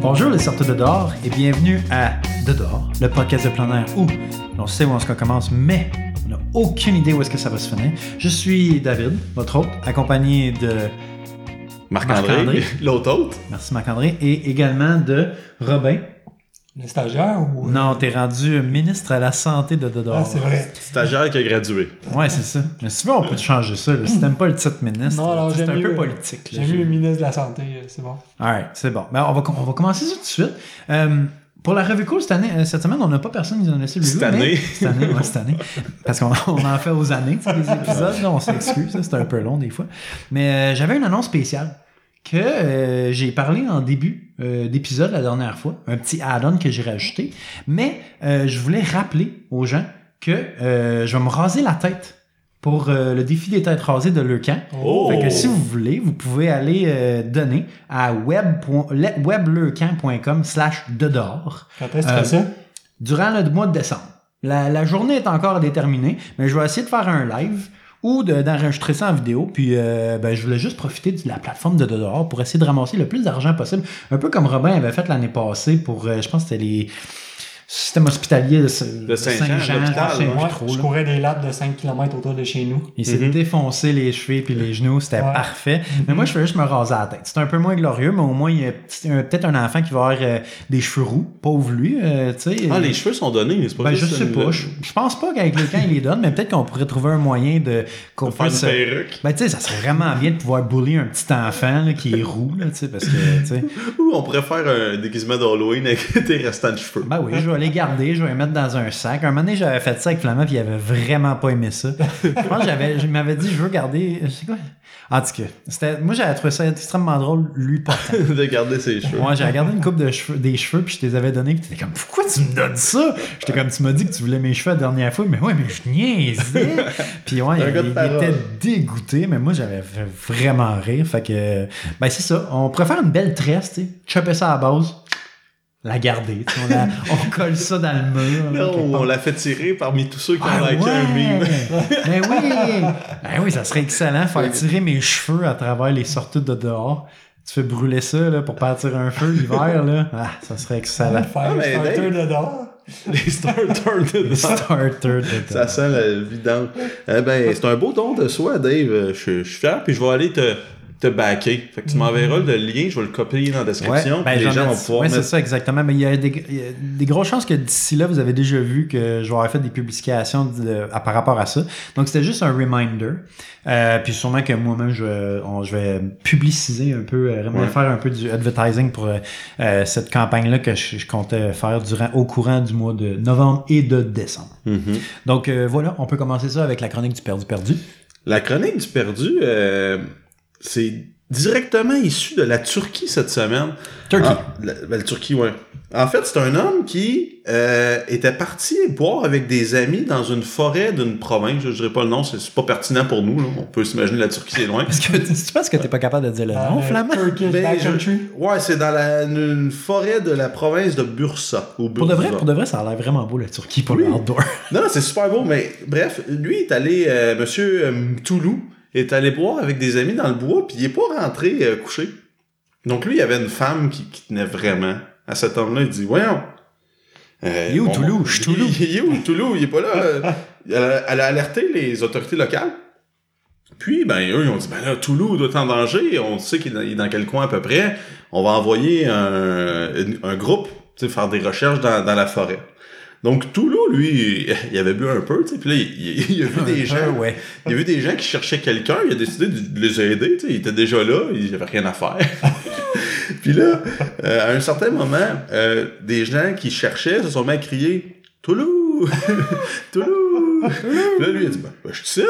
Bonjour les sorteurs de dehors et bienvenue à De dehors, le podcast de plein air où on sait où est-ce qu'on commence, mais on n'a aucune idée où est-ce que ça va se finir. Je suis David, votre hôte, accompagné de Marc-André, Marc-André. l'autre hôte. merci Marc-André et également de Robin. Le stagiaire ou. Non, t'es rendu ministre à la santé de De dehors. Ah, c'est vrai. Stagiaire qui a gradué. Ouais, c'est ça. Mais si tu veux, on peut te changer ça. là. Si t'aimes pas le titre ministre, Non, non, c'est j'aime un peu mieux- politique. J'ai vu le ministre de la Santé, euh, c'est bon. Alright, c'est bon. Ben, on, va, on va commencer ça tout de suite. Euh, pour la revue cool cette année, euh, cette semaine, on n'a pas personne qui nous a laissé le Cette année. Cette année, ouais, cette année. Parce qu'on on en fait aux années, les épisodes, là, on s'excuse, ça, c'est un peu long des fois. Mais euh, j'avais une annonce spéciale que euh, j'ai parlé en début euh, d'épisode la dernière fois, un petit add-on que j'ai rajouté. Mais euh, je voulais rappeler aux gens que euh, je vais me raser la tête pour le défi des têtes rasées de Leucan. Oh! Fait que si vous voulez, vous pouvez aller donner à web webleucan.com slash dedors Quand est-ce que ça? durant le mois de décembre. La, la journée est encore à déterminer, mais je vais essayer de faire un live ou de- d'enregistrer ça en vidéo. Puis euh, ben, je voulais juste profiter de la plateforme de Dedors pour essayer de ramasser le plus d'argent possible. Un peu comme Robin avait fait l'année passée pour, euh, je pense que c'était les systèmes hospitaliers de, De Saint-Jean, l'hôpital, je courais des lattes de 5 km autour de chez nous. Il s'est Mhm. défoncé les cheveux puis les genoux, c'était Ouais. parfait. Mais moi, je fais juste me raser la tête. C'est un peu moins glorieux, mais au moins, il y a peut-être un enfant qui va avoir euh, des cheveux roux. Pauvre lui, euh, tu sais. Ah, les cheveux sont donnés, c'est pas Ben, je sais pas. Je, je pense pas qu'avec le camp, il les donne, mais peut-être qu'on pourrait trouver un moyen de. qu'on Faire une perruque. Ben, tu sais, ça serait vraiment bien de pouvoir bully un petit enfant là, qui est roux, là, tu sais, parce que, tu sais. Ou on pourrait faire un déguisement d'Halloween avec tes restants de cheveux. Ben oui, je vais les garder, je vais les mettre dans un sac. Un moment donné, j'avais fait ça avec Flamand, puis il avait vraiment pas aimé ça. Je pense que j'avais, je m'avais dit, je veux garder. Je sais quoi? En tout cas, c'était, moi, j'avais trouvé ça extrêmement drôle, lui, pas tant. de garder ses cheveux. Moi, j'ai regardé une coupe de cheveux, des cheveux, puis je te les avais donnés, puis t'étais comme, pourquoi tu me donnes ça? J'étais comme, tu m'as dit que tu voulais mes cheveux la dernière fois, mais ouais, mais je niaisais. puis ouais, il, était dégoûté, mais moi, j'avais vraiment rire. Fait que, ben, c'est ça. On faire une belle tresse, tu sais, chopper ça à la base, la garder, on, la- on colle ça dans le mur. là, Non, on l'a fait tirer parmi tous ceux qui Ah ont liké un meme. Ben oui! Ben oui, ça serait excellent, faire tirer mes cheveux à travers les sorties de dehors. Tu fais brûler ça là, pour partir un feu l'hiver, là. Ah, ça serait excellent. Faire Ah, un mais starter Dave- dedans. Les starters de Starter de Ça dehors. sent la vidange. Eh ben, c'est un beau don de soi, Dave. Je, je suis fier, puis je vais aller te, te backer. Fait que tu m'enverras le lien, je vais le copier dans la description, ben, puis les gens vont pouvoir ouais, c'est ça, exactement. Mais il y, a des, il y a des grosses chances que d'ici là, vous avez déjà vu que je vais avoir fait des publications de- à- par rapport à ça. Donc, c'était juste un reminder. Euh, puis sûrement que moi-même, je, vais- on- je vais publiciser un peu, euh, vraiment Ouais. faire un peu du advertising pour euh, cette campagne-là que je, je comptais faire durant, au courant du mois de novembre et de décembre. Mhm. Donc, euh, voilà, on peut commencer ça avec la chronique du perdu-perdu. La chronique du perdu, c'est directement issu de la Turquie cette semaine. Turkey. Ah, la, ben, la Turquie, ouais. En fait, c'est un homme qui euh, était parti boire avec des amis dans une forêt d'une province. Je ne dirais pas le nom, c'est pas pertinent pour nous. là. On peut s'imaginer la Turquie, c'est loin. Est-ce que tu penses que t'es pas capable de dire le Dans nom, Flamand? Ben, je- Ouais, c'est dans la, une forêt de la province de Bursa. Ou Pour de vrai, Bursa. pour de vrai, ça a l'air vraiment beau, la Turquie, pour Oui. le outdoor. Non, non, c'est super beau, mais bref, lui est allé, euh, monsieur euh, Toulou, est allé boire avec des amis dans le bois, puis il est pas rentré euh, couché. Donc lui, il y avait une femme qui, qui tenait vraiment à cet homme-là. Il dit, voyons. Euh, Il est où, Toulou? Je suis Toulou. Il, il est où, Toulou? Il est pas là. euh. Elle a, elle a alerté les autorités locales. Puis, ben, eux, ils ont dit, ben là, Toulou doit être en danger. On sait qu'il est dans, il est dans quel coin à peu près. On va envoyer un, un groupe, tu sais, faire des recherches dans, dans la forêt. Donc, Toulou, lui, il avait bu un peu, tu sais, puis là, il, il- a vu des gens, ouais. il a vu des gens qui cherchaient quelqu'un, il a décidé de les aider, tu sais, il était déjà là, il avait rien à faire. puis là, euh, à un certain moment, euh, des gens qui cherchaient se sont mis à crier « Toulou! Toulou! » Puis là, lui, il a dit ben, ben, je te cite! »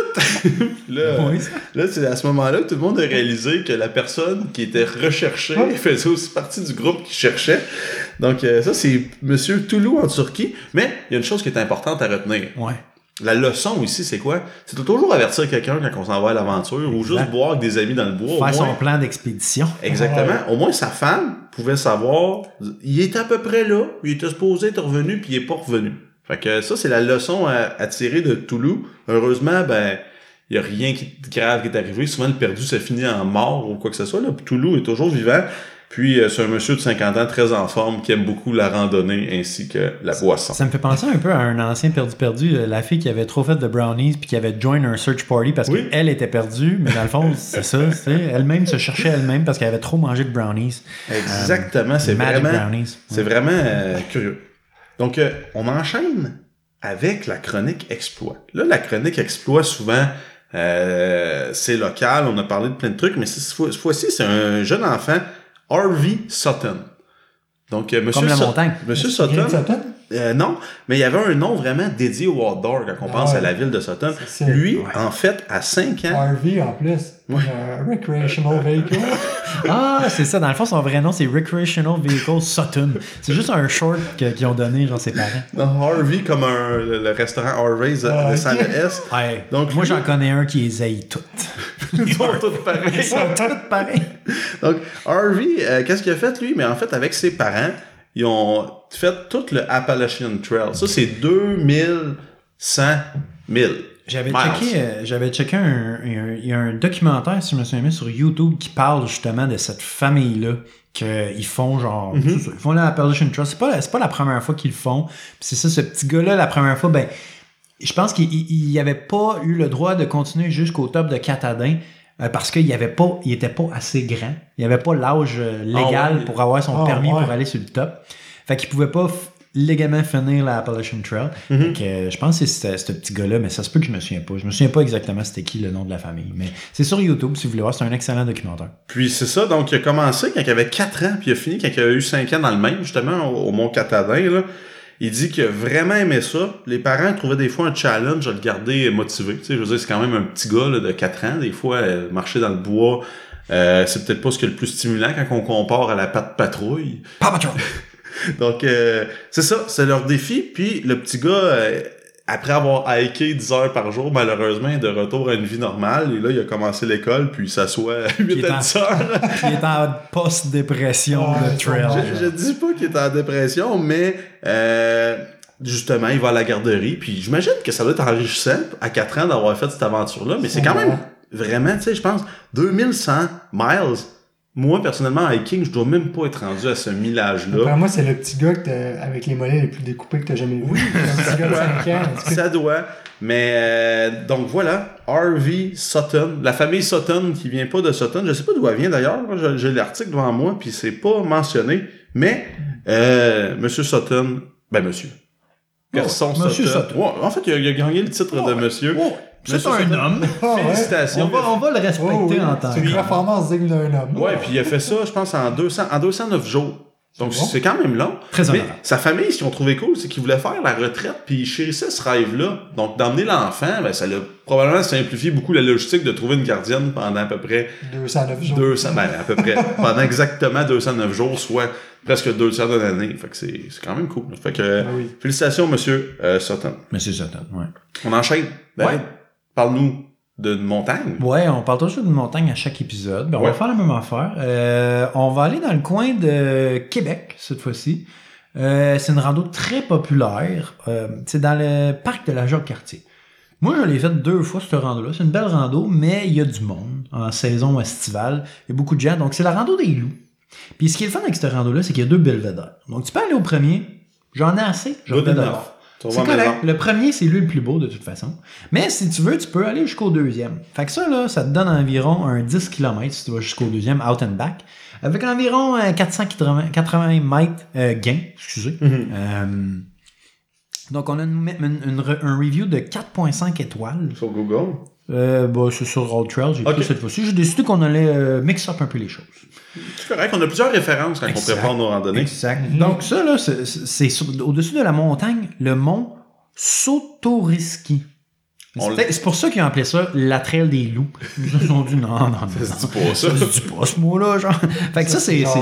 là, Oui. Là, c'est à ce moment-là que tout le monde a réalisé que la personne qui était recherchée faisait aussi partie du groupe qui cherchait. Donc, euh, ça, c'est Monsieur Toulou en Turquie. Mais il y a une chose qui est importante à retenir. Ouais. La leçon ici, c'est quoi? C'est de toujours avertir quelqu'un quand on s'en va à l'aventure ou juste boire avec des amis dans le bois. au Faire son moins- plan d'expédition. Exactement. Au moins, sa femme pouvait savoir. Il était à peu près là. Il était supposé être revenu, puis il est pas revenu. Fait que ça, c'est la leçon à, à tirer de Toulouse. Heureusement, ben, il y a rien qui, de grave qui est arrivé. Souvent, le perdu, ça finit en mort ou quoi que ce soit. Là. Toulouse est toujours vivant. Puis euh, c'est un monsieur de 50 ans très en forme qui aime beaucoup la randonnée ainsi que la boisson. Ça me fait penser un peu à un ancien perdu-perdu, euh, la fille qui avait trop fait de brownies puis qui avait join un search party parce Oui. qu'elle était perdue, mais dans le fond, c'est ça, elle-même se cherchait elle-même parce qu'elle avait trop mangé de brownies. Exactement, c'est Magic vraiment, brownies. c'est vraiment euh, curieux. Donc, euh, on enchaîne avec la chronique exploit. Là, la chronique exploit, souvent, euh, c'est local, on a parlé de plein de trucs, mais cette fois- cette fois-ci, c'est un jeune enfant, Harvey Sutton. Donc, euh, monsieur Comme la montagne. Monsieur Sutton? Euh, non, mais il y avait un nom vraiment dédié au outdoor quand on Ah pense ouais. à la ville de Sutton. Lui, Ouais. en fait, à 5 ans, RV en plus. Ouais. Euh, recreational vehicle. Ah, c'est ça. Dans le fond, son vrai nom, c'est Recreational Vehicle Sutton. C'est juste un short que- qu'ils ont donné, genre, ses parents. non, Harvey comme un, le, le restaurant Harvey's euh, Ah, de sans ok. le S. Ouais. Donc, Moi, lui- j'en connais un qui les haït toutes. Ils sont tous pareils. Ils sont toutes pareils. Donc, Harvey, euh, qu'est-ce qu'il a fait, lui? Mais en fait, avec ses parents, ils ont fait tout le Appalachian Trail. Ça, c'est 2100 000. J'avais checké, euh, j'avais checké un, il y a un documentaire, si je me souviens bien, sur YouTube qui parle justement de cette famille-là qu'ils font genre, Mhm. ils font la Appalachian Trail. C'est pas, pas la première fois qu'ils le font. C'est ça, ce petit gars-là, la première fois, ben, je pense qu'il il- il avait pas eu le droit de continuer jusqu'au top de Catadin euh, parce qu'il avait pas, il était pas assez grand. Il avait pas l'âge euh, légal Ah ouais. pour avoir son Ah permis ouais. pour aller sur le top. Fait qu'il pouvait pas légalement finir la Appalachian Trail. Mhm. Euh, je pense que c'est ce petit gars-là, mais ça se peut que je me souviens pas. Je me souviens pas exactement c'était qui le nom de la famille. Mais c'est sur YouTube si vous voulez voir, c'est un excellent documentaire. Puis c'est ça, donc il a commencé quand il avait 4 ans, puis il a fini quand il a eu 5 ans dans le même, justement, au, au Mont Catadin. Là. Il dit qu'il a vraiment aimé ça. Les parents trouvaient des fois un challenge à le garder motivé. Tu sais, je veux dire, c'est quand même un petit gars là, de 4 ans. Des fois, euh, marcher dans le bois, euh, c'est peut-être pas ce qui est le plus stimulant quand on compare à la patte patrouille. Papa Joe! Donc, euh, c'est ça, c'est leur défi. Puis le petit gars, euh, après avoir hiké 10 heures par jour, malheureusement, est de retour à une vie normale. Et là, il a commencé l'école, puis il s'assoit à 8 est à en- 10 heures. Il est en post-dépression Ouais, de trail. Je, je dis pas qu'il est en dépression, mais euh, justement, il va à la garderie. Puis j'imagine que ça doit être enrichissant à 4 ans d'avoir fait cette aventure-là. Mais c'est quand même vraiment, tu sais, je pense, 2100 miles. Moi, personnellement, en hiking, je dois même pas être rendu à ce millage-là. Moi, c'est le petit gars que t'as- avec les mollets les plus découpés que t'as jamais vu. Oui, un petit gars de 5 ans. Est-ce que- Ça doit. Mais euh, donc voilà, Harvey Sutton, la famille Sutton qui vient pas de Sutton, je sais pas d'où elle vient d'ailleurs, j'ai l'article devant moi puis c'est pas mentionné, mais euh, Monsieur Sutton, ben Monsieur, Gaston Oh, Monsieur Sutton, Sutton. Ouais, en fait il a, il a gagné le titre de Monsieur. Oh, c'est un Sutton. homme. Félicitations. On va, on va le respecter Oh, oui. en tant C'est que une performance digne d'un homme. Ouais, puis il a fait ça, je pense en 200, en 209 jours. Donc C'est bon. c'est quand même long. Très Mais sa famille, ce qu'ils ont trouvé cool, c'est qu'ils voulaient faire la retraite, puis ils chérissaient ce rêve-là. Donc, d'emmener l'enfant, ben, ça l'a probablement simplifié beaucoup la logistique de trouver une gardienne pendant à peu près 209 jours. 200, ben, à peu près, pendant exactement 209 jours, soit presque deux tiers de l'année. Fait que c'est, c'est quand même cool. Fait que, Ah oui. félicitations, monsieur, euh, Sutton. Monsieur Sutton, ouais. On enchaîne. Ben, Ouais. Parle-nous d'une montagne. Ouais, on parle toujours d'une montagne à chaque épisode. Ben, on Ouais. va faire la même affaire. Euh, on va aller dans le coin de Québec cette fois-ci. Euh, c'est une rando très populaire. Euh, c'est dans le parc de la Jacques-Cartier. Moi, je l'ai fait deux fois, cette rando-là. C'est une belle rando, mais il y a du monde en saison estivale. Il y a beaucoup de gens. Donc, c'est la rando des loups. Puis, ce qui est le fun avec cette rando-là, c'est qu'il y a deux belvédères. Donc, tu peux aller au premier. J'en ai assez. Je vais. C'est correct. Le premier, c'est lui le plus beau de toute façon. Mais si tu veux, tu peux aller jusqu'au deuxième. Fait que ça, là, ça te donne environ un 10 km si tu vas jusqu'au deuxième, out and back. Avec environ euh, 480 80 mètres euh, gain, excusez. Mhm. Euh, donc, on a une, une- une re- un review de 4.5 étoiles. Sur Google. Euh, bah, c'est sur Road Trail, j'ai pris cette fois-ci. J'ai décidé qu'on allait euh, mix up un peu les choses. C'est correct. On a plusieurs références quand Exact. on prépare nos randonnées. Exact. Mhm. Donc ça, là, c'est- au-dessus de la montagne, le mont Sotoriski. C'est c'est pour ça qu'ils ont appelé ça la trail des loups. Ils ont dit non, non, non. Ça se dit non. pas ça. Ça se dit pas ce mot-là, genre. Fait que ça, c'est. c'est-.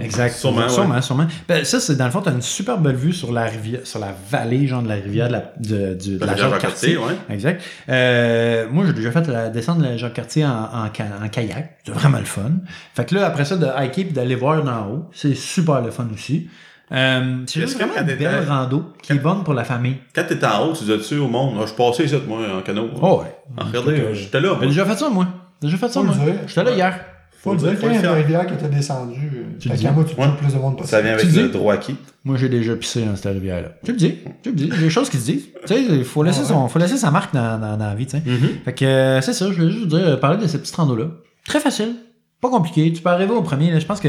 Exact. Sûrement, ouais. sûrement, sûrement. Ben, ça, c'est dans le fond, t'as une super belle vue sur la rivière, sur la vallée, genre de la rivière de la, de, du- de La la rivière Jacques-Cartier. Jacques-Cartier, ouais. Exact. Euh, moi, j'ai déjà fait la descente de la Jacques-Cartier en, en, ca- en kayak. C'est vraiment le fun. Fait que là, après ça, de hiker et d'aller voir d'en haut, c'est super le fun aussi. Euh, c'est juste vraiment quand une belle rando qui est bonne pour la famille. Quand t'étais en haut, tu disais-tu au monde, Ah, je suis passé ici, moi, en canot. Oh ouais. Ah, regardez, j'étais là. J'ai déjà fait ça, moi. J'ai déjà fait ça, moi. J'étais là hier. Faut le dire, faut quand il y a une rivière que t'as descendu, Tu fait le qu'à dis. moi, tu plus de monde Ça possible. vient Tu avec dis? le droit quitte. Moi, j'ai déjà pissé dans cette rivière-là. Je le dis, je le dis. Il y a des choses qui se disent. Tu sais, il faut laisser, Ouais. son, faut laisser sa marque dans, dans, dans la vie, tu sais. Mhm. Fait que euh, c'est ça, je voulais juste vous dire, euh, parler de ce petit rando-là. Très facile, pas compliqué. Tu peux arriver au premier, là, je pense que.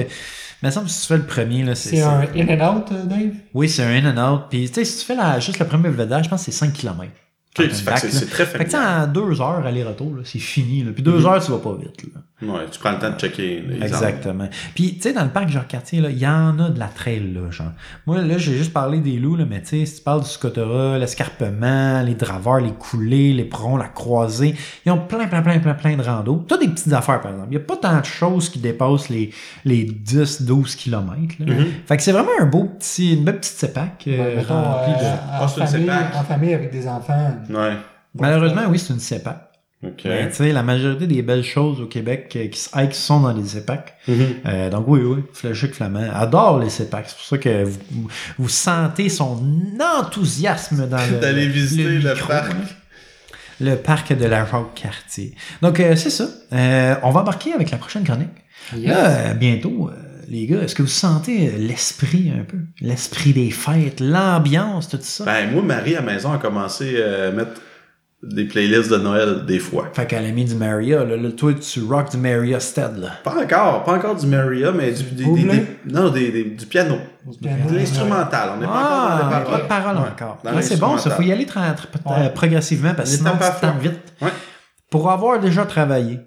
Il me semble que si tu fais le premier, là, c'est. C'est c'est- un in and out, euh, Dave? Oui, c'est un in and out. Puis, tu sais, si tu fais la, juste le premier vedage, je pense que c'est 5 km. Ok, fait que c'est très Fait que, tu sais, familial. en deux heures aller-retour, là, c'est fini. Là. Puis deux heures, tu vas pas vite. Là. Ouais, tu prends le temps de checker les arbres. Exactement. Puis, tu sais, dans le parc Jacques-Cartier, là, il y en a de la trail, là, genre. Moi, là, j'ai juste parlé des loups, là, mais tu sais, si tu parles du scotora, l'escarpement, les draveurs, les coulées, les prons, la croisée, ils ont plein, plein, plein, plein, plein de randos. T'as des petites affaires, par exemple. Il n'y a pas tant de choses qui dépassent les, les 10, 12 km, là. Mhm. Fait que c'est vraiment un beau petit, une belle petite sépac, euh, Ouais, remplie de... euh, en, Ah, c'est une famille, sépac. en famille avec des enfants. Ouais. Bon, Malheureusement, oui, c'est une sépac. Ok. Mais tu sais, la majorité des belles choses au Québec qui sont dans les sépacs. Mhm. Euh, donc oui, oui, Fléchic Flamand adore les sépacs. C'est pour ça que vous, vous- vous sentez son enthousiasme dans le, D'aller visiter le micro, parc. hein. Le parc de la Roque-Cartier. Donc euh, c'est ça. Euh, on va embarquer avec la prochaine chronique. Yes. Là, euh, bientôt, euh, les gars, est-ce que vous sentez l'esprit un peu? L'esprit des fêtes, l'ambiance, tout ça? Ben, moi, Marie, à la maison, a commencé euh, à mettre des playlists de Noël, des fois. Fait qu'elle a mis du Maria, là, là, toi tu rock du Maria Stead, là. Pas encore, pas encore du Maria, mais du, des, des- Bublé? des- non, des, des- du piano. De l'instrumental. On n'est pas encore dans Ah, pas de paroles. Ouais. encore. C'est bon, ça. Faut y aller tra- tra- Ouais. euh, progressivement parce que sinon, tu te tentes fois. vite. Ouais. Pour avoir déjà travaillé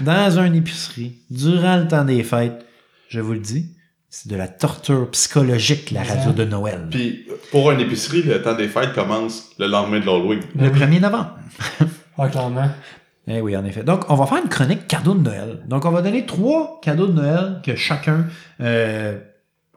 dans une épicerie durant le temps des fêtes, je vous le dis, c'est de la torture psychologique, la radio de Noël. Puis, pour une épicerie, le temps des fêtes commence le lendemain de l'Halloween. le 1er novembre. Ouais, clairement. Eh oui, en effet. Donc, on va faire une chronique cadeau de Noël. Donc, on va donner trois cadeaux de Noël que chacun euh,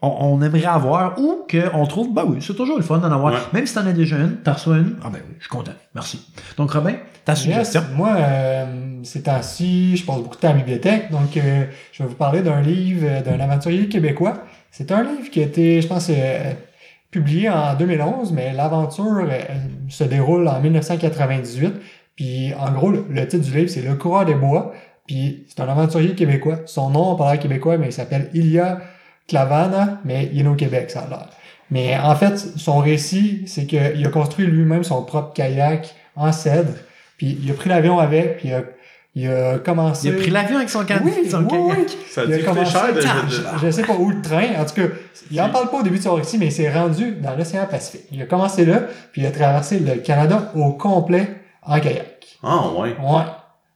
on, on aimerait avoir ou qu'on trouve, bah oui, c'est toujours le fun d'en avoir. Ouais. Même si t'en as déjà une, t'en reçois une. Ah ben oui, je suis content. Merci. Donc, Robin, ta suggestion. Yes. Moi, euh, ces temps-ci, je passe beaucoup de temps à la bibliothèque, donc euh, je vais vous parler d'un livre euh, d'un aventurier québécooi. C'est un livre qui a été, je pense, euh, publié en 2011, mais l'aventure euh, se déroule en 1998. Puis, en gros, le, titre du livre, c'est Le coureur des bois. Puis, c'est un aventurier québécois. Son nom, on parle québécois, mais il s'appelle Ilia Clavana, mais il est au Québec, ça. Mais en fait, son récit, c'est qu'il a construit lui-même son propre kayak en cèdre. Puis il a pris l'avion avec, puis il a, il a commencé. Il a pris l'avion avec son, can... Oui, son oui, kayak. oui. Ça a Il a commencé cher de, Je sais pas où le train. En tout cas, il en parle pas au début de son récit, mais il s'est rendu dans l'océan Pacifique. Il a commencé là, puis il a traversé le Canada au complet en kayak. Ah, ouais. Ouais.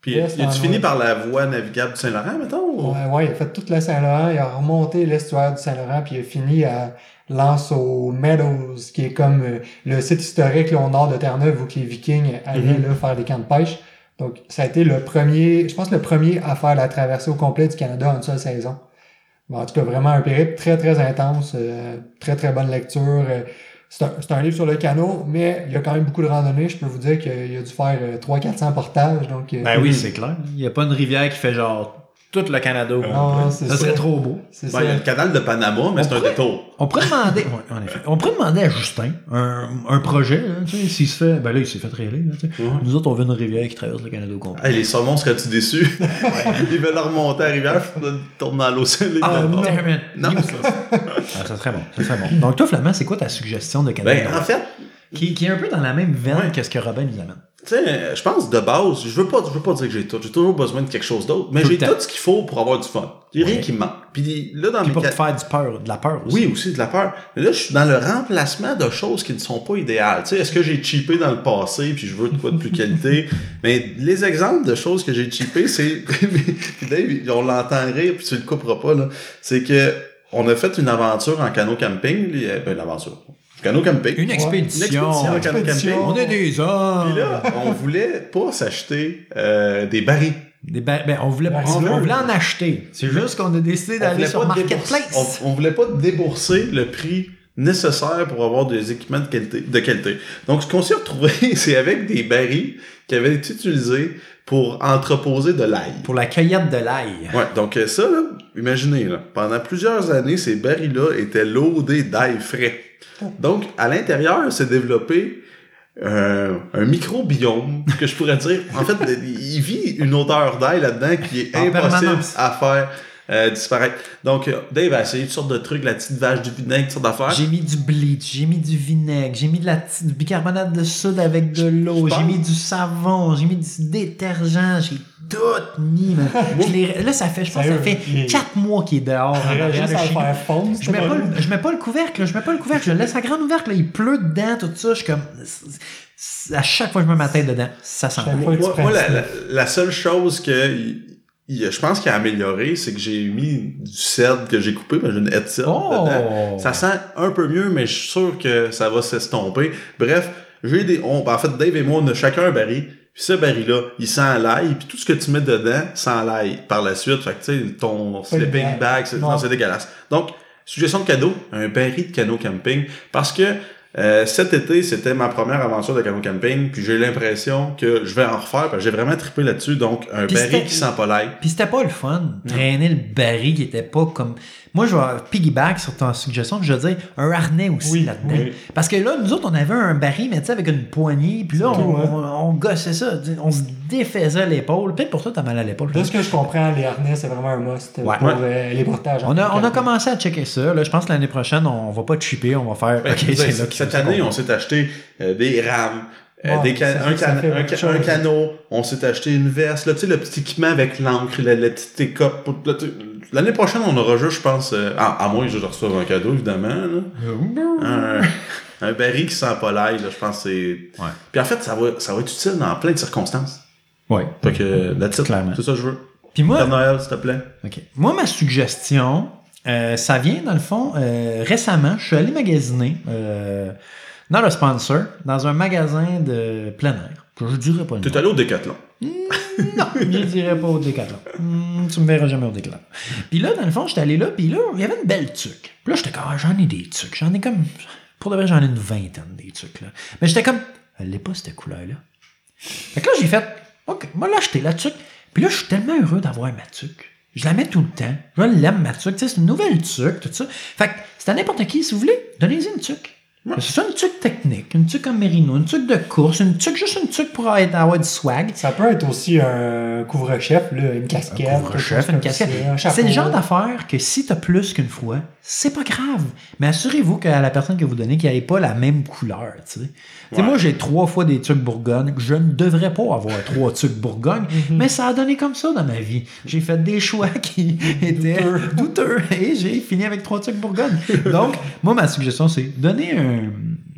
Puis, en fini par la voie navigable du Saint-Laurent, mettons? ou- Ouais, ouais, il a fait tout le Saint-Laurent, il a remonté l'estuaire du Saint-Laurent, puis il a fini à Lance aux Meadows, qui est comme euh, le site historique là, au nord de Terre-Neuve où que les Vikings allaient Mhm. là, faire des camps de pêche. Donc, ça a été le premier, je pense le premier à faire la traversée au complet du Canada en une seule saison. Bon, en tout cas, vraiment un périple très, très intense, euh, très, très bonne lecture. euh, c'est un, c'est un livre sur le canot, mais il y a quand même beaucoup de randonnées. Je peux vous dire qu'il a dû faire euh, 300-400 portages. Donc, euh, Ben oui, c'est clair. Il n'y a pas une rivière qui fait genre tout le Canada. au non, complet. c'est ça ça. serait trop beau. Ben, il y a le canal de Panama, mais c'est un détour. On pourrait demander, ouais, en effet, on pourrait demander à Justin un, un projet, là, tu sais, s'il se fait, ben là, il s'est fait réélire, là, tu sais. Ouais. Nous autres, on veut une rivière qui traverse le Canada au complet. Hey, les saumons seraient-tu déçus? Ils veulent remonter à la rivière, tourner dans l'océan. les Ah, it. Non. Ah, ça serait bon, ça serait bon. Donc, toi, Flamand, c'est quoi ta suggestion de cadeau? Ben, en fait, qui, qui est un peu dans la même veine Ouais. que ce que Robin nous amène. Tu sais, je pense de base, je veux pas, je veux pas dire que j'ai tout. J'ai toujours besoin de quelque chose d'autre, mais j'ai tout ce qu'il faut pour avoir du fun. J'ai rien Ouais. qui me manque. Puis là, dans Puis mes pour te faire du peur, de la peur aussi. Oui, aussi de la peur. Mais là, je suis dans le remplacement de choses qui ne sont pas idéales. Tu sais, est-ce que j'ai cheapé dans le passé puis je veux de quoi de plus qualité? Mais les exemples de choses que j'ai cheapé, c'est, puis Dave, on l'entend rire puis tu le couperas pas, là. C'est que, on a fait une aventure en canot camping, ben, une aventure. Canot camping. Une expédition. Une expédition camping. On est des hommes. Puis là, on voulait pas s'acheter euh, des barils. Des ba- ben, on, voulait, La on, rivière. on voulait en acheter. C'est juste qu'on a décidé d'aller sur Marketplace. On, on voulait pas débourser le prix nécessaire pour avoir des équipements de qualité. De qualité. Donc, ce qu'on s'est retrouvé, c'est avec des barils qui avaient été utilisés pour entreposer de l'ail. Pour la cueillette de l'ail. Ouais, donc euh, ça, là, imaginez, là, pendant plusieurs années, ces barils-là étaient loadés d'ail frais. Donc, à l'intérieur, s'est développé euh, un microbiome, que je pourrais dire. En fait, il vit une odeur d'ail là-dedans qui est En impossible permanence. à faire euh, disparaître. Donc, euh, Dave a essayé toutes sortes de trucs, la petite vache du vinaigre, toutes sortes d'affaires. J'ai mis du bleach, j'ai mis du vinaigre, j'ai mis de la du bicarbonate de soude avec de l'eau, j'ai mis du savon, j'ai mis du détergent, j'ai tout mis. man. Je l'ai- là, ça fait, je pense, que ça Sérieux, fait il est- 4 mois qu'il est dehors. en arrière de chez faire. Je mets, pas le, je mets pas le couvercle, là, je mets pas le couvercle, je le laisse à grande ouverte, là, il pleut dedans, tout ça, je suis comme... À chaque fois que je mets ma tête dedans, ça sent Moi, moi, la, la, la seule chose que il- je pense qu'il a amélioré, c'est que j'ai mis du cèdre que j'ai coupé, ben, j'ai une haie de cèdre dedans. Oh! Ça sent un peu mieux, mais je suis sûr que ça va s'estomper. Bref, j'ai des. on- en fait, Dave et moi, on a chacun un baril. Puis ce baril-là, il sent l'ail, puis tout ce que tu mets dedans sent l'ail par la suite. Fait que tu sais, ton sleeping bag. c'est dégueulasse. Donc, suggestion de cadeau, un baril de canot camping. Parce que euh, cet été, c'était ma première aventure de canot camping, puis j'ai l'impression que je vais en refaire, parce que j'ai vraiment trippé là-dessus. Donc, un Puis baril qui sent pas l'ail. Puis c'était pas le fun, traîner le baril qui était pas comme... Moi, je vais piggyback sur ta suggestion, puis je veux dire un harnais aussi Oui, là-dedans. oui. Parce que là, nous autres, on avait un baril, mais tu sais, avec une poignée, puis là, C'est on, tout, hein. on, on gossait ça, on se défaisait l'épaule. Peut-être pour toi, t'as mal à l'épaule. De ce que je comprends, les harnais, c'est vraiment un must Ouais. pour Ouais. euh, les portages. On a, on a commencé à checker ça. Là, je pense que l'année prochaine, on va pas chipper, on va faire. Ben, ok, c'est là cette année, on s'est acheté euh, des rames, euh, des can- un, can- un, ca- canot, on s'est acheté une veste, là, tu sais, le petit équipement avec l'encre, la, la petite écope. L'année prochaine, on aura juste, je pense, euh, ah, à moins que je reçoive un cadeau, évidemment, là. un, un baril qui sent pas l'ail, là, je pense que c'est... Ouais. Puis en fait, ça va, ça va être utile dans plein de circonstances. Ouais. Fait que. C'est ça que je veux. Puis moi, Père Noël, s'il te plaît. ok. moi, ma suggestion, euh, ça vient, dans le fond, euh, récemment, je suis allé magasiner euh, dans le sponsor, dans un magasin de plein air. Que je dirais pas. T'es allé au Décathlon. Non, je dirais pas au décathlon. Hmm, tu me verras jamais au décathlon. Puis là, dans le fond, j'étais allé là, puis là, il y avait une belle tuque. Puis là, j'étais comme, ah, j'en ai des tuques. J'en ai comme, pour de vrai, j'en ai une vingtaine des tuques, là. Mais j'étais comme, elle n'est pas cette couleur-là. Fait que là, j'ai fait, OK, moi, là, acheté la tuque. Puis là, je suis tellement heureux d'avoir ma tuque. Je la mets tout le temps. Je l'aime, ma tuque. Tu sais, c'est une nouvelle tuque, tout ça. Fait que c'est à n'importe qui, si vous voulez, donnez-y une tuque. C'est ça une tuque technique, une tuque en mérino, une tuque de course, une tuque, juste une tuque pour être- avoir du swag. Ça peut être aussi un couvre-chef, une casquette. Un couvre-chef, une comme casquette. C'est le genre d'affaire que si t'as plus qu'une fois, c'est pas grave. Mais assurez-vous qu'à la personne que vous donnez, qu'il n'y ait pas la même couleur. Tu sais. Tu sais, Ouais. Moi, j'ai trois fois des trucs Bourgogne. Je ne devrais pas avoir trois trucs Bourgogne, mais ça a donné comme ça dans ma vie. J'ai fait des choix qui étaient douteux et j'ai fini avec trois trucs Bourgogne. Donc, moi, ma suggestion, c'est donner un,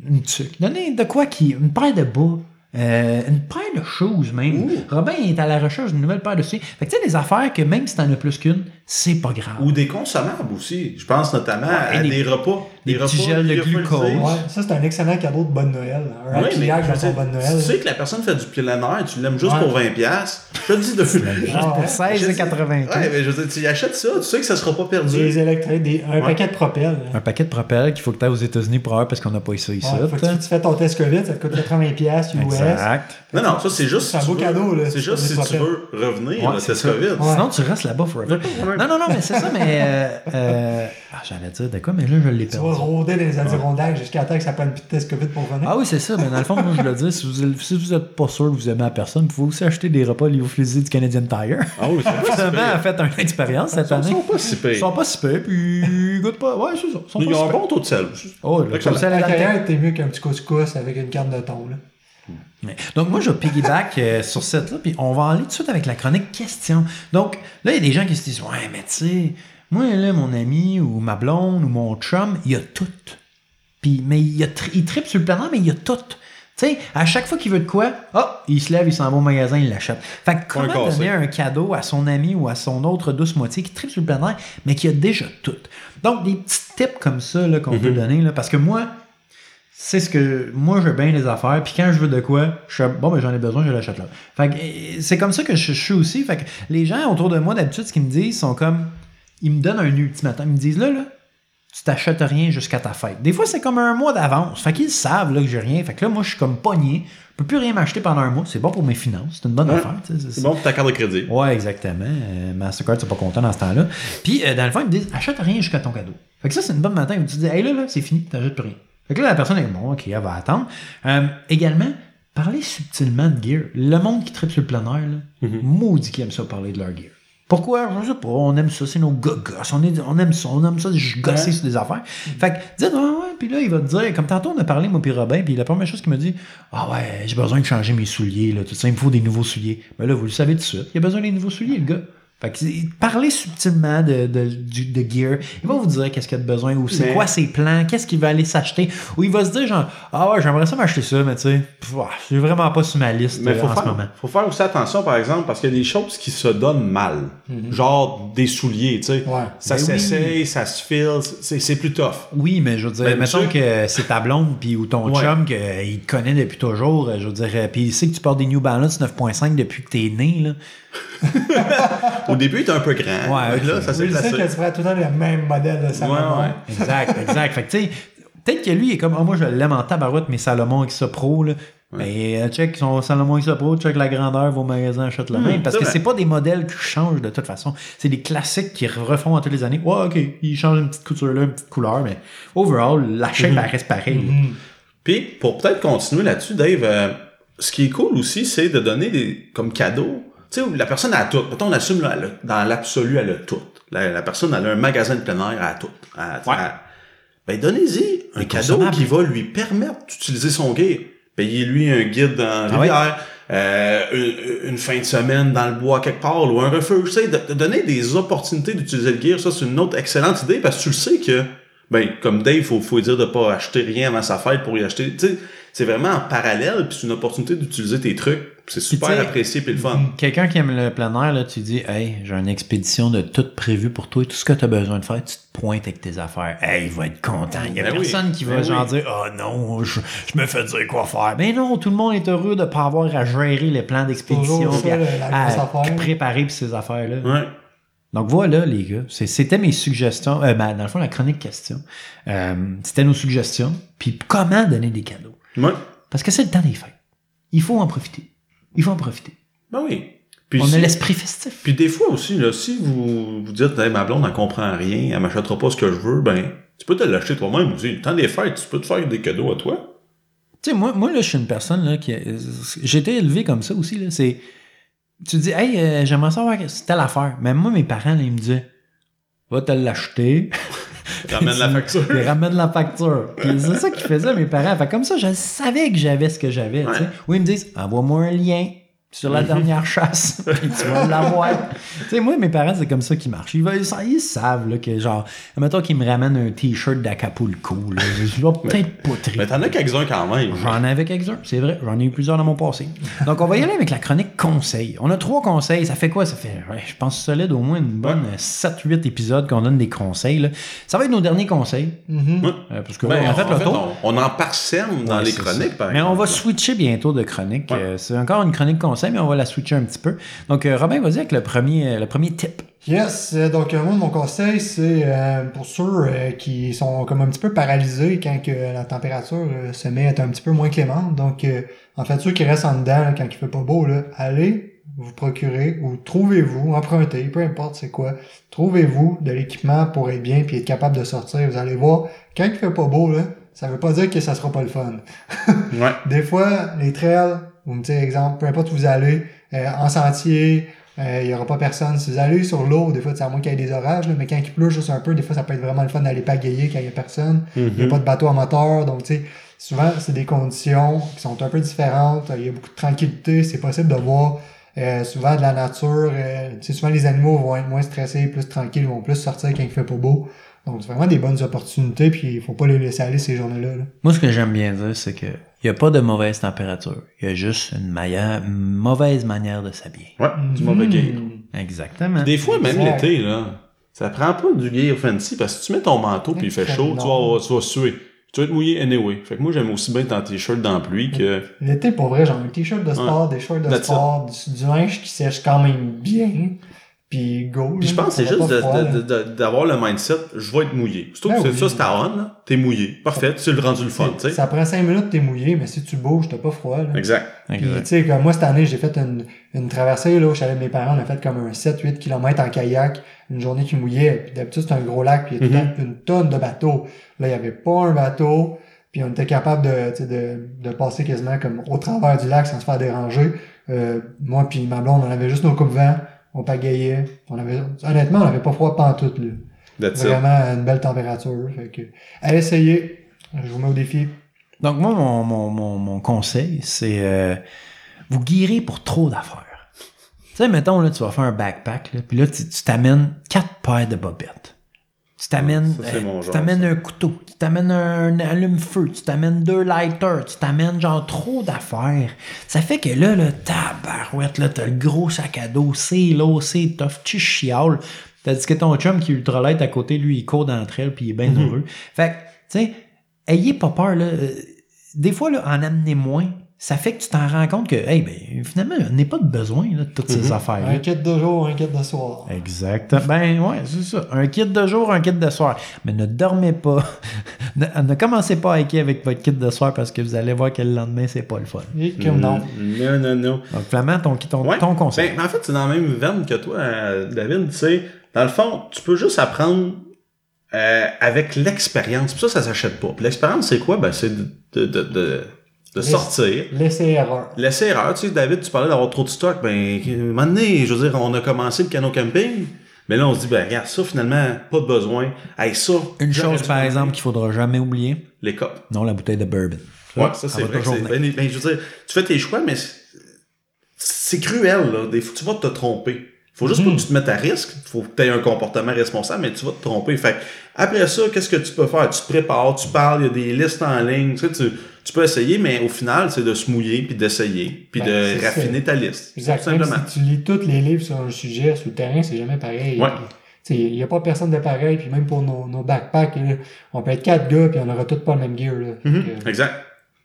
une tuque. Donner de quoi qui. Une paire de bas. euh, une paire de choses même. Ouh. Robin est à la recherche d'une nouvelle paire de souliers. Fait que tu sais, des affaires que même si t'en as plus qu'une, c'est pas grave. Ou des consommables aussi. Je pense notamment à des- des, repas. des repas petits gels de glucose. Ouais, ça, c'est un excellent cadeau de bonne Noël. Un Oui, mais dans bonne Noël. tu sais que la personne fait du plein air, tu l'aimes juste Ouais. pour 20$, piastres, je te dis de Juste Ah pour ouais. 16,80. Ouais, mais je veux dire, tu achètes ça, tu sais que ça sera pas perdu. Des électriques, des, un Ouais. paquet de propel. Un paquet de propel qu'il faut que tu ailles aux États-Unis pour avoir parce qu'on n'a pas eu ça ici. Faut que tu, tu fais ton test COVID, ça te coûte 80$ piastres US. Exact. Non, non, ça c'est juste C'est un si tu beau veux- cadeau, là, C'est juste si tu veux revenir, c'est ça. COVID. Sinon, tu restes là-bas forever. Non, non, non, mais c'est ça, mais. Euh, euh, ah, J'allais dire de quoi, mais là, je l'ai Tu vas perdu. rôder dans les Adirondacks jusqu'à temps que ça prenne plus de test COVID pour venir. Ah oui, c'est ça. Mais dans le fond, moi, je le dis, si vous, si vous êtes pas sûr que vous aimez la personne, vous pouvez aussi acheter des repas lyophilisés du Canadian Tire. Ah oui, c'est pire. a fait une expérience cette Ils année. sont pas si Ils pires. sont pas si puis ils goûtent pas. Ouais, c'est ça. Ils sont Ils pas ont si un bon taux de sel. Oh, le Excellent. sel à la t'es mieux qu'un petit couscous avec une carte de thon. Là. Donc, moi, je piggyback euh, sur cette là, puis on va aller tout de suite avec la chronique question. Donc, là, il y a des gens qui se disent Ouais, mais tu sais, moi, là, mon ami ou ma blonde ou mon chum, il a tout. Puis, mais il, a tri- il tripe sur le plan, mais il a tout. Tu sais, à chaque fois qu'il veut de quoi, oh, il se lève, il s'en va au magasin, il l'achète. Fait que comment cassé. donner un cadeau à son ami ou à son autre douce moitié qui tripe sur le plein air, mais qui a déjà tout? Donc, des petits tips comme ça là, qu'on peut donner, là, parce que moi, c'est ce que moi je bien les affaires puis quand je veux de quoi je suis bon ben j'en ai besoin je l'achète là fait que euh, c'est comme ça que je, je suis aussi fait que les gens autour de moi d'habitude ce qu'ils me disent sont comme ils me donnent un ultimatum ils me disent là là tu t'achètes rien jusqu'à ta fête des fois c'est comme un mois d'avance fait qu'ils savent là que j'ai rien fait que là moi je suis comme pogné je peux plus rien m'acheter pendant un mois c'est bon pour mes finances c'est une bonne Ouais. affaire c'est- bon pour ta carte de crédit. Ouais, exactement. Euh, Mastercard, c'est pas content dans ce temps-là. Puis, euh, dans le fond, ils me disent, achète rien jusqu'à ton cadeau. Fait que ça, c'est une bonne matin où tu dis, hey là, là, c'est fini, t'achètes plus rien. Fait que là, la personne est bon, ok, elle va attendre. Euh, également, parler subtilement de gear. Le monde qui tripe sur le plein air, là, Mhm. maudit qui aime ça parler de leur gear. Pourquoi? Je sais pas, on aime ça, c'est nos gars gosses, on, aime ça, on aime ça, je gosser Ouais. sur des affaires. Fait que, dites, ouais, ouais, puis là, il va te dire, comme tantôt, on a parlé, moi, puis Robin, puis la première chose qu'il me dit, ah ouais, j'ai besoin de changer mes souliers, là, tout ça, il me faut des nouveaux souliers. Ben là, vous le savez tout de suite, il a besoin des nouveaux souliers, le gars. Fait que, parlez subtilement de, de, du- de gear. Il va vous dire qu'est-ce qu'il a de besoin, ou c'est Mais- quoi ses plans, qu'est-ce qu'il va aller s'acheter, ou il va se dire, genre, ah ouais, j'aimerais ça m'acheter ça, mais tu sais, ah, c'est vraiment pas sur ma liste Mais euh, faut en ce faire, moment. faut faire aussi attention, par exemple, parce qu'il y a des choses qui se donnent mal. Genre des souliers, tu sais. Ouais. Ça Ben oui. s'essaye, ça se file, c'est c'est plus tough. Oui, mais je veux dire, Ben, mettons que c'est ta blonde puis ou ton Ouais. chum qu'il te connaît depuis toujours, euh, je veux dire, euh, puis il sait que tu portes des New Balance 9.5 depuis que t'es né, là. Au début, il était un peu grand. Ouais, là, ça s'est Oui, placé. que tu ferais tout le temps le même modèle de Salomon. Ouais, ouais. Exact, exact. Fait que tu sais, peut-être que lui, il est comme, ah, moi je l'aime en tabarouette, mais Salomon XA Pro, là. Mais euh, check son Salomon XA Pro, check la grandeur, vos magasins achètent le même. Parce que c'est pas des modèles qui changent de toute façon. C'est des classiques qui refont à toutes les années. Ouais, ok, ils changent une petite couture là, une petite couleur, mais overall, la shape, elle reste pareille. Mhm. Puis, pour peut-être continuer là-dessus, Dave, euh, ce qui est cool aussi, c'est de donner des comme cadeau. Tu sais, la personne a tout. Mettons, on assume, là, elle a- dans l'absolu, elle a tout. La, la personne, elle a un magasin de plein air, elle a tout. Elle Ouais. elle- ben, donnez-y un cadeau qui va lui permettre d'utiliser son gear. Payez-lui un guide dans la Ah rivière, euh, une, une fin de semaine dans le bois quelque part, ou un refuge. Tu sais, de, de donner des opportunités d'utiliser le gear, ça, c'est une autre excellente idée, parce que tu le sais que ben, comme Dave, faut, faut lui dire de pas acheter rien avant sa fête pour y acheter. Tu sais, c'est vraiment en parallèle, puis c'est une opportunité d'utiliser tes trucs. C'est super apprécié puis le fun. Quelqu'un qui aime le plein air, là, tu dis, hey, j'ai une expédition de tout prévu pour toi, tout ce que tu as besoin de faire, tu te pointes avec tes affaires. Hey, il va être content. Il y a Ben oui. personne qui va Ben genre oui. dire, oh non, je, je me fais dire quoi faire. Mais non, tout le monde est heureux de pas avoir à gérer les plans d'expédition, à, à préparer pour ces affaires-là. Ouais. Donc voilà, les gars, c'était mes suggestions. Euh, ben, dans le fond, la chronique question. Euh, c'était nos suggestions. Puis comment donner des cadeaux? Ouais. Parce que c'est le temps des fêtes. Il faut en profiter. Il faut en profiter. Ben oui. Puis, On si- a l'esprit festif. puis des fois aussi, là, si vous vous dites, hey, ma blonde, elle comprend rien, elle m'achètera pas ce que je veux, ben, tu peux te l'acheter toi-même aussi. Le temps des fêtes, tu peux te faire des cadeaux à toi. Tu sais, moi, moi, là, je suis une personne, là, qui. J'ai été élevé comme ça aussi, là. C'est. Tu dis, hey, euh, j'aimerais savoir telle affaire. Mais moi, mes parents, là, ils me disaient, va te l'acheter. Ramène la facture. Ils ramènent la facture. Puis c'est ça qu'ils faisaient, mes parents. Fait comme ça, je savais que j'avais ce que j'avais. Ouais. Ou ils me disent, envoie-moi un lien sur la dernière chasse, puis tu vas l'avoir. tu sais, moi, mes parents, c'est comme ça qu'ils marchent. Ils, veulent- ils savent, là, que genre, mettons qu'ils me ramènent un t-shirt d'Acapulco. Je vais peut-être pas triper. Mais t'en as quelques-uns quand même. J'en avais quelques-uns, c'est vrai. J'en ai eu plusieurs dans mon passé. Donc, on va y aller avec la chronique conseils. On a trois conseils. Ça fait quoi? Ça fait, je pense, solide au moins une bonne 7-8 épisodes qu'on donne des conseils. là. Ça va être nos derniers conseils. Mhm. Ouais. Euh, parce que Ben, là, on fait en le fait, tour. on, on en parsème dans Ouais, les chroniques, par Mais on va switcher bientôt de chronique. Ouais. Euh, c'est encore une chronique conseil, mais on va la switcher un petit peu. Donc, euh, Robin, vas-y avec le premier, le premier tip. Yes, euh, donc euh, moi mon conseil c'est euh, pour ceux euh, qui sont comme un petit peu paralysés quand que la température euh, se met à être un petit peu moins clémente. Donc en fait ceux qui restent en dedans là, quand il fait pas beau là, allez vous procurer ou trouvez-vous, empruntez, peu importe c'est quoi, trouvez-vous de l'équipement pour être bien puis être capable de sortir. Vous allez voir, quand il fait pas beau là, ça veut pas dire que ça sera pas le fun. Ouais. Des fois, les trails, vous me dites exemple, peu importe où vous allez, euh, en sentier, euh, il y aura pas personne. Si vous allez sur l'eau, des fois, c'est à moins qu'il y ait des orages, là, mais quand il pleut juste un peu, des fois, ça peut être vraiment le fun d'aller pagayer quand il y a personne. Il n'y a Mhm. pas de bateau à moteur, donc tu sais, souvent, c'est des conditions qui sont un peu différentes. Il y a beaucoup de tranquillité, c'est possible de voir euh, souvent de la nature. Euh, tu sais, souvent, les animaux vont être moins stressés, plus tranquilles, vont plus sortir quand il fait pas beau. Donc, c'est vraiment des bonnes opportunités, puis il faut pas les laisser aller ces journées-là. là. Moi, ce que j'aime bien dire, c'est que il n'y a pas de mauvaise température. Il y a juste une, une mauvaise manière de s'habiller. Ouais, du mauvais gear. Mhm. Exactement. Des fois, même l'été, là, ça prend pas du gear fancy parce que si tu mets ton manteau puis il fait chaud, tu vas, tu vas suer. Tu vas être mouillé anyway. Fait que moi, j'aime aussi bien être en t-shirt dans la pluie que. L'été, pour vrai, genre un t-shirt de sport, des shorts de That's sport, du, du linge qui sèche quand même bien, puis go. Puis je pense que c'est juste pas de- froid, de- là. de- de- d'avoir le mindset, je vais être mouillé. Surtout Ben que c'est oui. ça, c'est ta on, là. T'es mouillé. Parfait, c'est le rendu le fun, tu sais. Ça prend 5 minutes, t'es mouillé, mais si tu bouges, t'as pas froid. Là. Exact. Puis, tu sais, comme moi, cette année, j'ai fait une, une traversée, là, où j'allais avec mes parents, on a fait comme un 7-8 km en kayak, une journée qui mouillait, puis d'habitude, c'est un gros lac, puis il y a Mhm. temps une tonne de bateaux. Là, il y avait pas un bateau, Puis on était capable de, tu sais, de, de passer quasiment comme au travers du lac sans se faire déranger. Euh, moi puis ma blonde, on avait juste nos coupes vent, on pagayait. On avait, honnêtement, on n'avait pas froid pantoute, là. That's it. Vraiment une belle température. Fait que, à essayer. Je vous mets au défi. Donc, moi, mon, mon, mon, mon conseil, c'est euh, vous guirez pour trop d'affaires. Tu sais, mettons, là, tu vas faire un backpack, là, puis là, tu tu t'amènes quatre paires de bobettes. Tu t'amènes euh, un couteau, tu t'amènes un allume-feu, tu t'amènes deux lighters, tu t'amènes genre trop d'affaires. Ça fait que là, le tabarouette, là, t'as le gros sac à dos, c'est lourd, c'est tough, tu chiales. Tandis que ton chum qui est ultra light à côté, lui, il court d'entre elles, puis il est bien Mhm. heureux. Fait que, tu sais, ayez pas peur, là. Euh, Des fois, là, en amener moins, ça fait que tu t'en rends compte que, hey, ben, finalement, on n'est pas de besoin, là, de toutes ces Mhm. affaires Un kit de jour, un kit de soir. Exact. Ben ouais, c'est ça. Un kit de jour, un kit de soir. Mais ne dormez pas. ne, ne commencez pas à hiker avec votre kit de soir parce que vous allez voir que le lendemain, c'est pas le fun. Et comme non. Non, non, non. Donc, Flamand, ton, ton, Ouais. ton conseil. Ben, mais en fait, c'est dans la même veine que toi, euh, David. Tu sais, dans le fond, tu peux juste apprendre euh, avec l'expérience. Puis ça, ça s'achète pas. Puis l'expérience, c'est quoi? Ben, c'est de, de, de, de, de sortir. Laissez erreur. Laisser erreur. Tu sais, David, tu parlais d'avoir trop de stock. Ben, à un moment donné, je veux dire, on a commencé le canot camping. Mais là, on se dit, ben, regarde, ça, finalement, pas de besoin. Hey, ça. Une chose, par exemple, qu'il faudra jamais oublier. Les copes. Non, la bouteille de bourbon. Ouais, ça, c'est vrai. Ben, ben, je veux dire, tu fais tes choix, mais c'est- c'est cruel, là. Des fois, tu vas te tromper. Faut juste pas que tu te mettes à risque. Faut que tu aies un comportement responsable, mais tu vas te tromper. Fait que, après ça, qu'est-ce que tu peux faire? Tu te prépares, tu parles, il y a des listes en ligne. Tu, sais, tu, tu peux essayer, mais au final, c'est de se mouiller, puis d'essayer, puis Ben, de raffiner ta liste. Tout Exact. Même simplement. si tu lis tous les livres sur un sujet, sur le terrain, c'est jamais pareil. Ouais. Il n'y a pas personne de pareil, puis même pour nos, nos backpacks, là, on peut être quatre gars, puis on aura tous pas le même gear. Là. Mhm, que, Exact.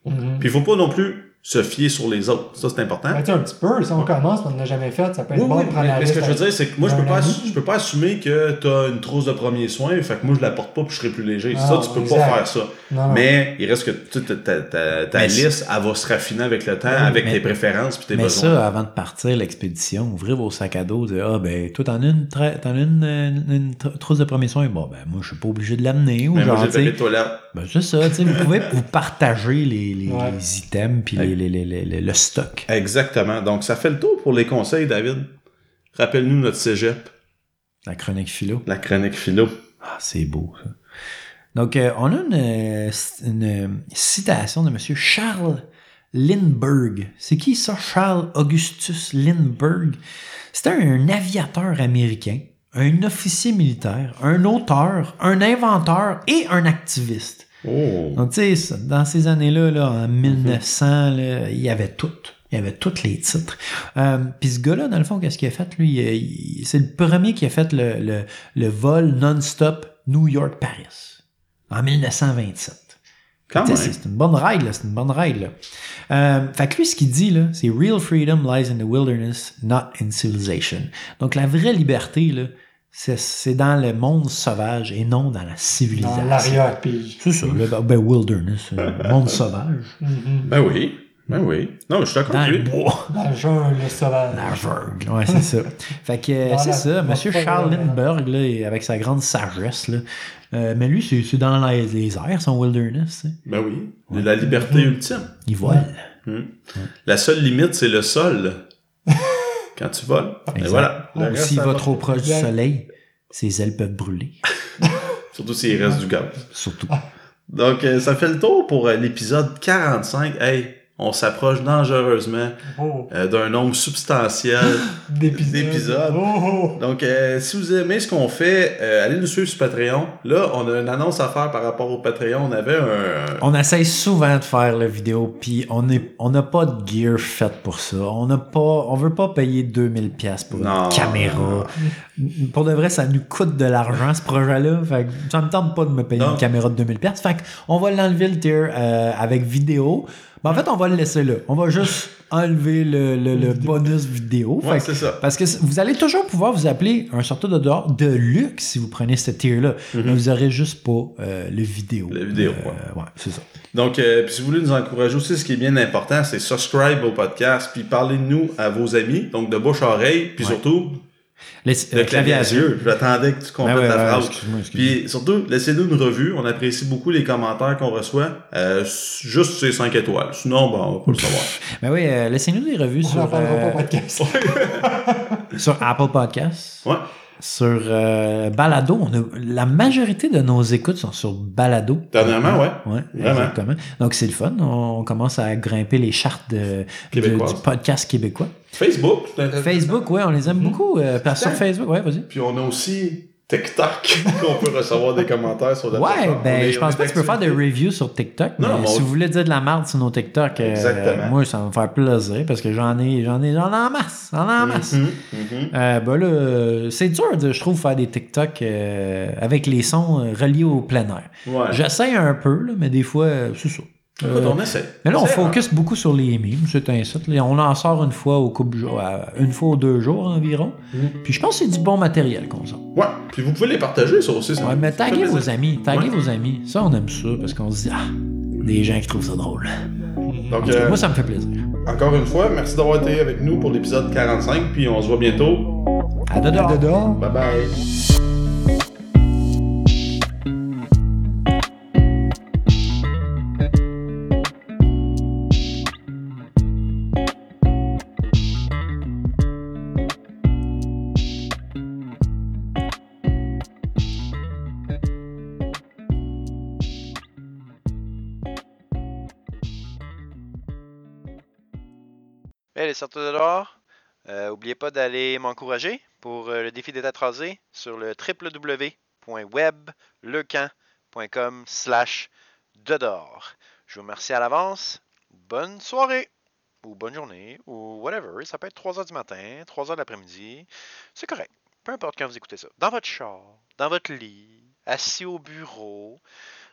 mhm. Puis il faut pas non plus se fier sur les autres. Ça, c'est important. Ben, un petit peu, si on commence, on n'a jamais fait, ça peut être Oui, bon oui, de prendre mais, la mais ce que je veux dire, c'est que moi, je peux, pas, je peux pas assumer que tu as une trousse de premier soin, fait que moi, je la porte pas puis je serai plus léger. Ah, ça, tu peux exact. pas faire ça. Non, non. Mais il reste que ta, ta, ta, ta Mais liste, elle va se raffiner avec le temps, avec mais- tes préférences puis tes Mais besoins. ça, avant de partir l'expédition, ouvrez vos sacs à dos, dire Ah, ben, toi, t'en as une, as une, une, une tr- trousse de premier soin. Bon, ben, moi, je suis pas obligé de l'amener. Ou Mais moi, genre, j'ai le tu sais, papier de toilette. Ben, c'est ça, tu sais, vous pouvez vous partager les, les, Ouais. les items puis les, les, les, les- les- le stock. Exactement. Donc, ça fait le tour pour les conseils, David. Rappelle-nous notre cégep, La chronique philo. la chronique philo. Ah, c'est beau, ça. Donc, euh, on a une, euh, une citation de M. Charles Lindbergh. C'est qui ça, Charles Augustus Lindbergh? C'était un aviateur américain, un officier militaire, un auteur, un inventeur et un activiste. Oh. Donc, tu sais, dans ces années-là, là, en 1900, là, il y avait tout. Il y avait tous les titres. Euh, Puis ce gars-là, dans le fond, qu'est-ce qu'il a fait? Lui, c'est le premier qui a fait le, le, le vol non-stop New York-Paris en 1927. Quand Tu même. sais, C'est une bonne ride. C'est une bonne ride, là. Euh, fait que lui, ce qu'il dit, là, c'est Real freedom lies in the wilderness, not in civilization. Donc, la vraie liberté, là, c'est- c'est dans le monde sauvage et non dans la civilisation. Dans l'arrière-pays. C'est ça, le ben, wilderness, euh, monde sauvage. Mhm. Ben oui. Ben oui. Non, je suis d'accord Dans avec le bois. Dans le jungle sauvage. La jungle. Ouais, c'est ça. Fait que euh, c'est la- ça, Monsieur le Charles Lindbergh, là, avec sa grande sagesse, là. Euh, mais lui, c'est c'est dans les, les airs, son wilderness. Ben oui. La liberté ultime. Il vole. Hmm. La seule limite, c'est le sol. Quand tu voles. Et voilà. S'il va trop proche du soleil, ses ailes peuvent brûler. Surtout s'il reste du gaz. Surtout. Donc, euh, ça fait le tour pour euh, l'épisode 45. Hey, on s'approche dangereusement Oh, euh, d'un nombre substantiel. d'épisodes. Oh, oh. Donc, euh, si vous aimez ce qu'on fait, euh, allez nous suivre sur Patreon. Là, on a une annonce à faire par rapport au Patreon. On avait un... On essaye souvent de faire la vidéo, puis on est, on n'a pas de gear fait pour ça. On n'a pas, on veut pas payer 2000 pièces pour Non. une caméra. Pour de vrai, ça nous coûte de l'argent ce projet-là. Fait que ça me tente pas de me payer Non. une caméra de 2000 pièces. Fait qu'on va l'enlever le tier euh, avec vidéo. Mais en fait, on va le laisser là. On va juste enlever le, le- le bonus vidéo. Ouais, c'est ça. parce que vous allez toujours pouvoir vous appeler un sorteur de dehors de luxe si vous prenez ce tier-là. Mais vous aurez juste pas euh, le vidéo. Le vidéo, Euh, ouais. ouais, c'est ça. Donc, euh, puis si vous voulez nous encourager aussi, ce qui est bien important, c'est subscribe au podcast, puis parlez-nous à vos amis, donc de bouche à oreille, puis Ouais. surtout, Les- Le euh, clavier à yeux. J'attendais que tu Ben complètes ouais, la ouais, phrase. Puis surtout, laissez-nous une revue. On apprécie beaucoup les commentaires qu'on reçoit. Euh, juste ces 5 étoiles. Sinon, ben, on va pas le savoir. Ben oui, euh, laissez-nous des revues On sur, euh, podcast. sur Apple Podcasts. Ouais. Sur euh, Balado. On a, la majorité de nos écoutes sont sur Balado. Dernièrement, ouais. Ouais, Vraiment. exactement. Donc c'est le fun. On commence à grimper les chartes de, du podcast québécois. Facebook. Facebook, ouais, on les aime beaucoup. euh, sur. Facebook, ouais, vas-y. Puis on a aussi TikTok, qu'on peut recevoir des commentaires sur la Ouais, plateforme. Ben est- je pense pas que tu peux faire des reviews sur TikTok. Non, mais on- si vous voulez dire de la merde sur nos TikTok, euh, Exactement. moi ça va me faire plaisir parce que j'en ai, j'en ai, j'en ai en masse, j'en ai en masse. Mhm, mhm. Euh, ben là, c'est dur, de, je trouve, faire des TikTok euh, avec les sons reliés au plein air. Ouais. J'essaie un peu, là, mais des fois, c'est ça. Écoute, Euh, on essaie. mais là, on Essaie, focus beaucoup sur les mimes, c'est un site. On en sort une fois au couple jour, une fois ou deux jours environ. Mhm. Puis je pense que c'est du bon matériel qu'on sort. Ouais, puis vous pouvez les partager, ça aussi. ça Ouais, mais taguez vos amis, taguez Ouais. vos amis. Ça, on aime ça parce qu'on se dit, ah, des gens qui trouvent ça drôle. Donc, En tout cas, euh, moi, ça me fait plaisir. encore une fois, merci d'avoir été avec nous pour l'épisode 45, puis on se voit bientôt. À dedans. À. Bye bye. Sorties de dehors, euh, oubliez pas d'aller m'encourager pour euh, le défi des têtes sur le www.weblecan.com slash dedors. Je vous remercie à l'avance. Bonne soirée ou bonne journée ou whatever. Ça peut être 3 heures du matin, 3 heures de l'après-midi. C'est correct. Peu importe quand vous écoutez ça. Dans votre char, dans votre lit, assis au bureau,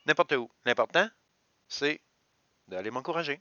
n'importe où. L'important, c'est d'aller m'encourager.